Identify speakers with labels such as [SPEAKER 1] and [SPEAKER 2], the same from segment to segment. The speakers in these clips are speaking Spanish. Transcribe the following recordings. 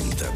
[SPEAKER 1] En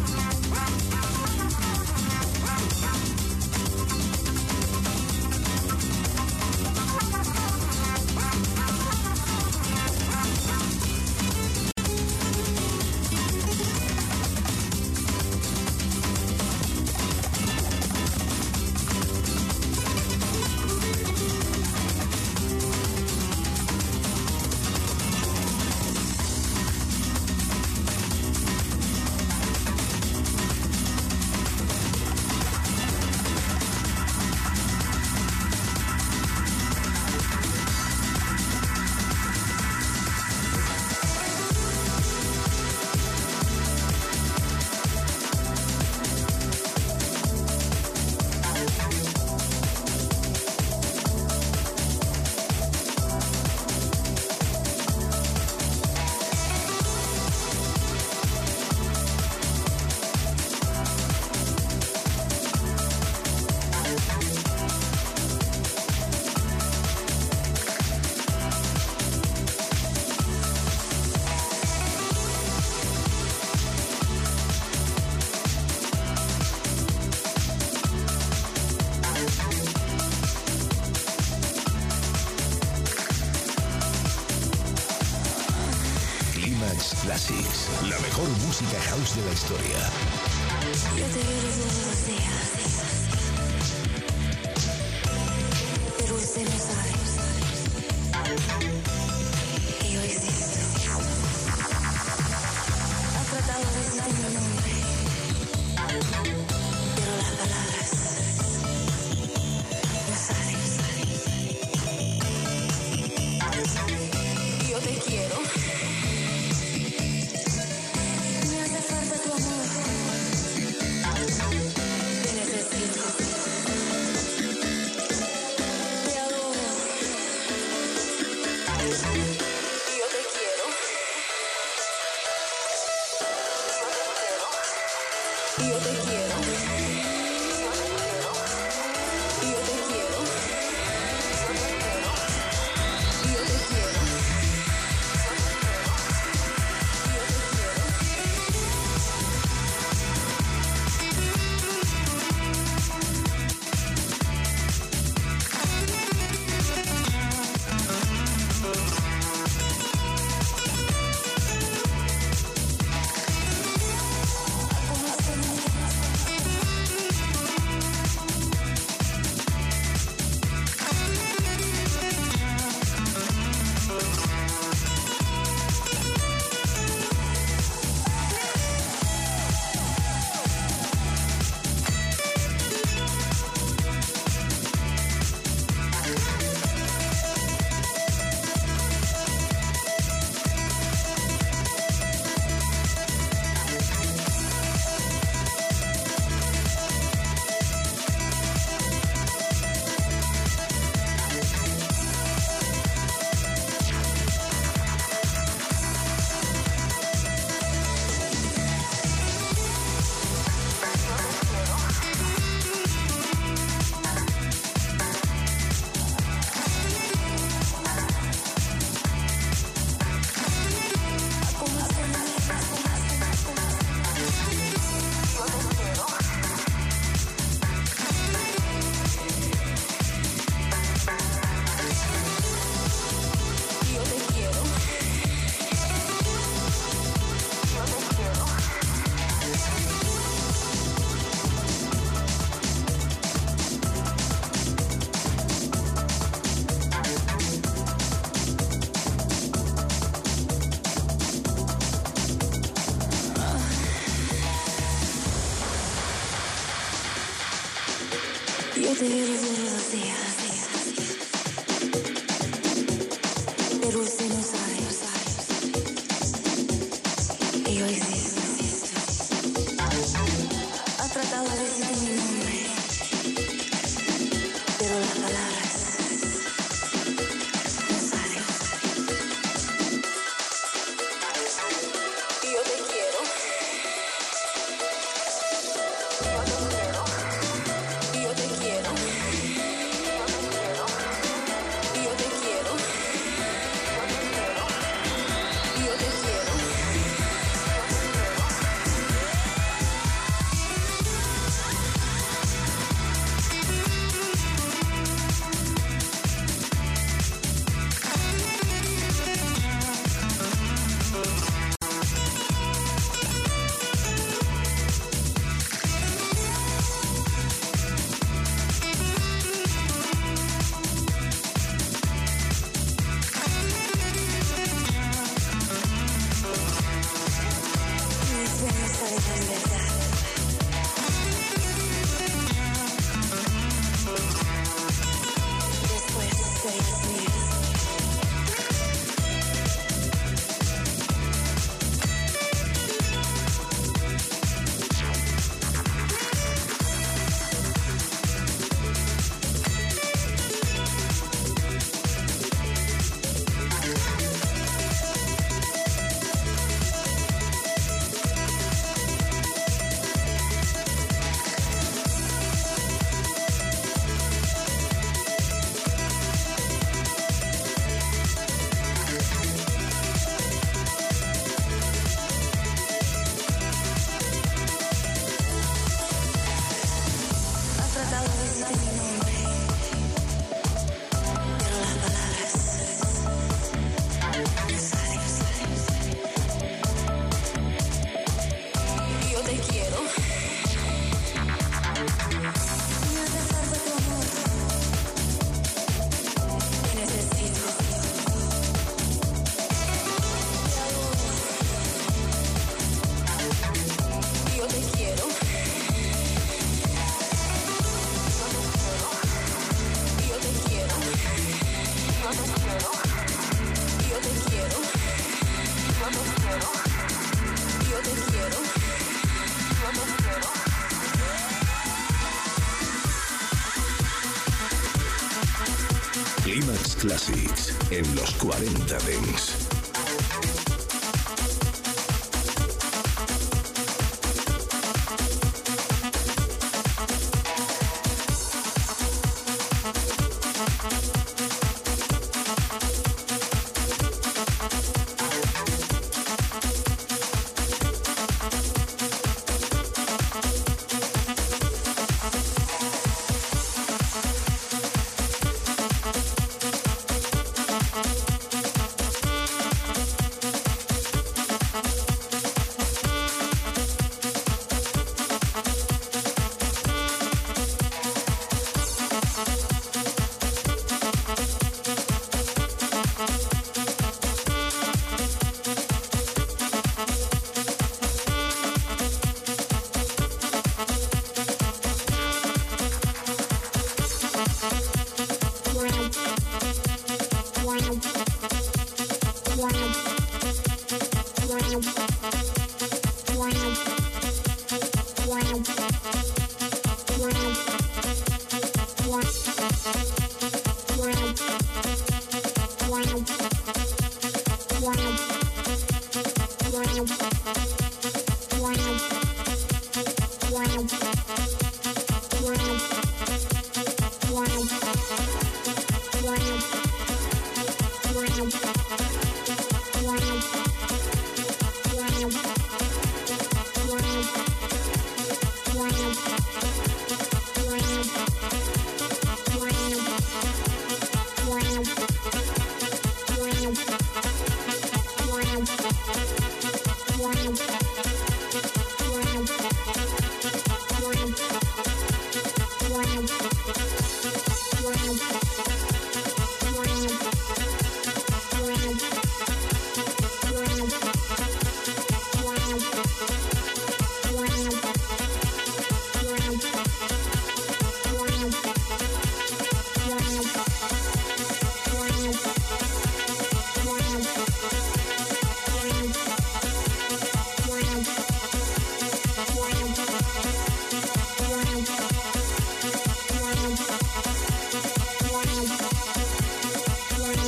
[SPEAKER 1] De la historia.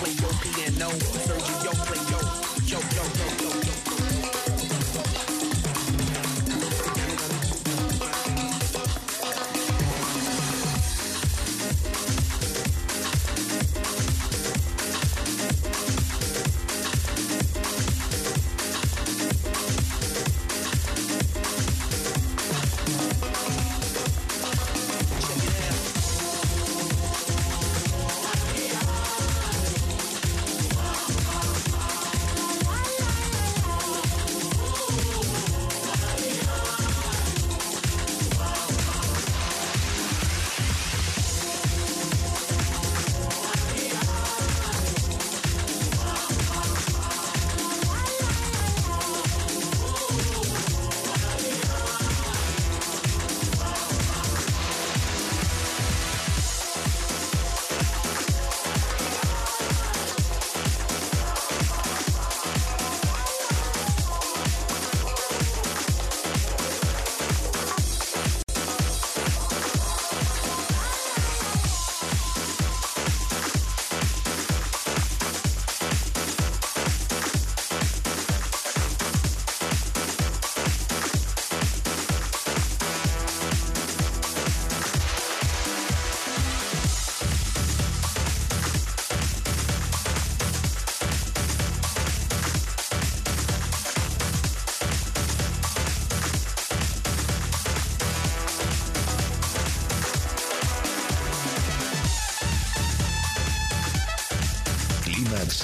[SPEAKER 2] play your piano. Sergio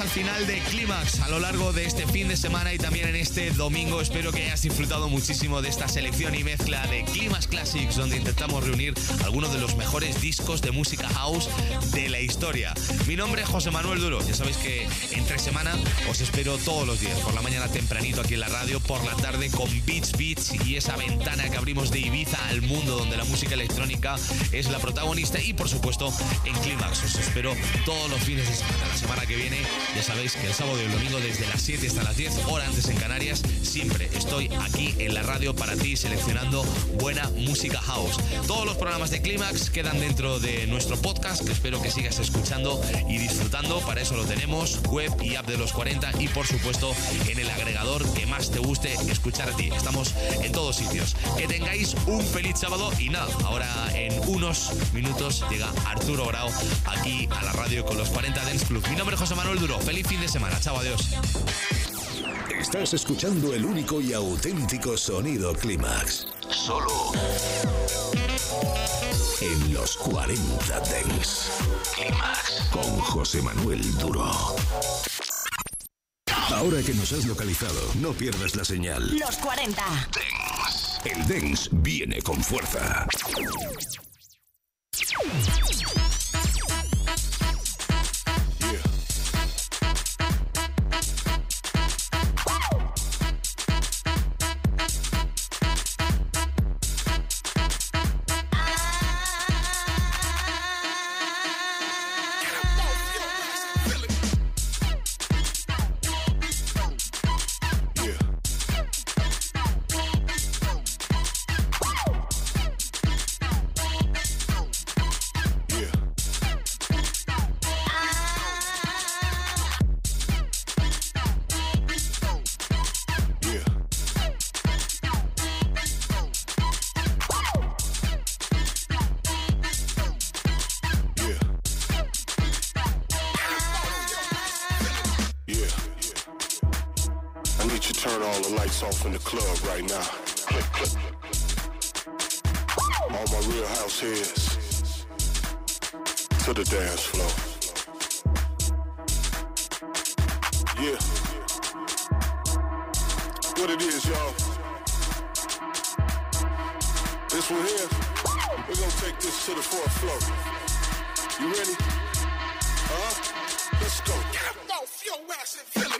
[SPEAKER 3] Al final de Clímax a lo largo de este fin de semana y también en este domingo. Espero que hayas disfrutado muchísimo de esta selección y mezcla de Clímax Classics, donde intentamos reunir algunos de los mejores discos de música house de la historia. Mi nombre es José Manuel Duro. Ya sabéis que entre semana os espero todos los días, por la mañana tempranito aquí en la radio, por la tarde con Beats Beats y esa ventana que abrimos de Ibiza al mundo donde la música electrónica es la protagonista y por supuesto en Clímax. Os espero todos los fines de semana. La semana que viene ya sabéis que el sábado y el domingo desde las 7 hasta las 10, horas antes en Canarias, siempre estoy aquí en la radio para ti seleccionando buena música house. Todos los programas de Clímax quedan dentro de nuestro podcast que espero que sigas escuchando y disfrutando. Para eso lo tenemos, web y app de los 40 y por supuesto en el agregador que más te guste escuchar a ti. Estamos en todos sitios. Que tengáis un feliz sábado y nada, ahora en unos minutos llega Arturo Grau aquí a la radio con los 40 Dance Club. Mi nombre es José Manuel Feliz fin de semana. Chao, adiós.
[SPEAKER 1] Estás escuchando el único y auténtico sonido Clímax. Solo en los 40 Dents. Clímax con José Manuel Duro. Ahora que nos has localizado, no pierdas la señal.
[SPEAKER 4] Los 40.
[SPEAKER 1] Dance. El Dance viene con fuerza.
[SPEAKER 5] You turn all the lights off in the club right now? Click, click. All my real house heads to the dance floor. Yeah. What it is, y'all. This one here, we're gonna take this to the fourth floor. You ready? Huh? Let's go. Get up off your ass and feel it.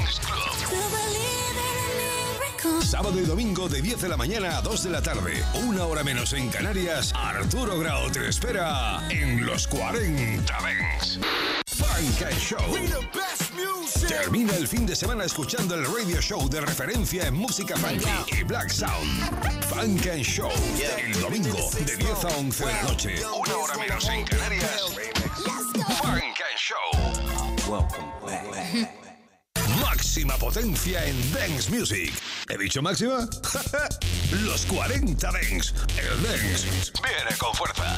[SPEAKER 1] Sábado y domingo de 10 de la mañana a 2 de la tarde. Una hora menos en Canarias. Arturo Grau te espera en los 40 Dance. Funk and Show. Termina el fin de semana escuchando el radio show de referencia en música funky y black sound. Funk and Show. El domingo de 10 a 11 de la noche. Una hora menos en Canarias. Funk and Show. Máxima potencia en dance music. ¿He dicho máxima? Los 40 dance. El dance viene con fuerza.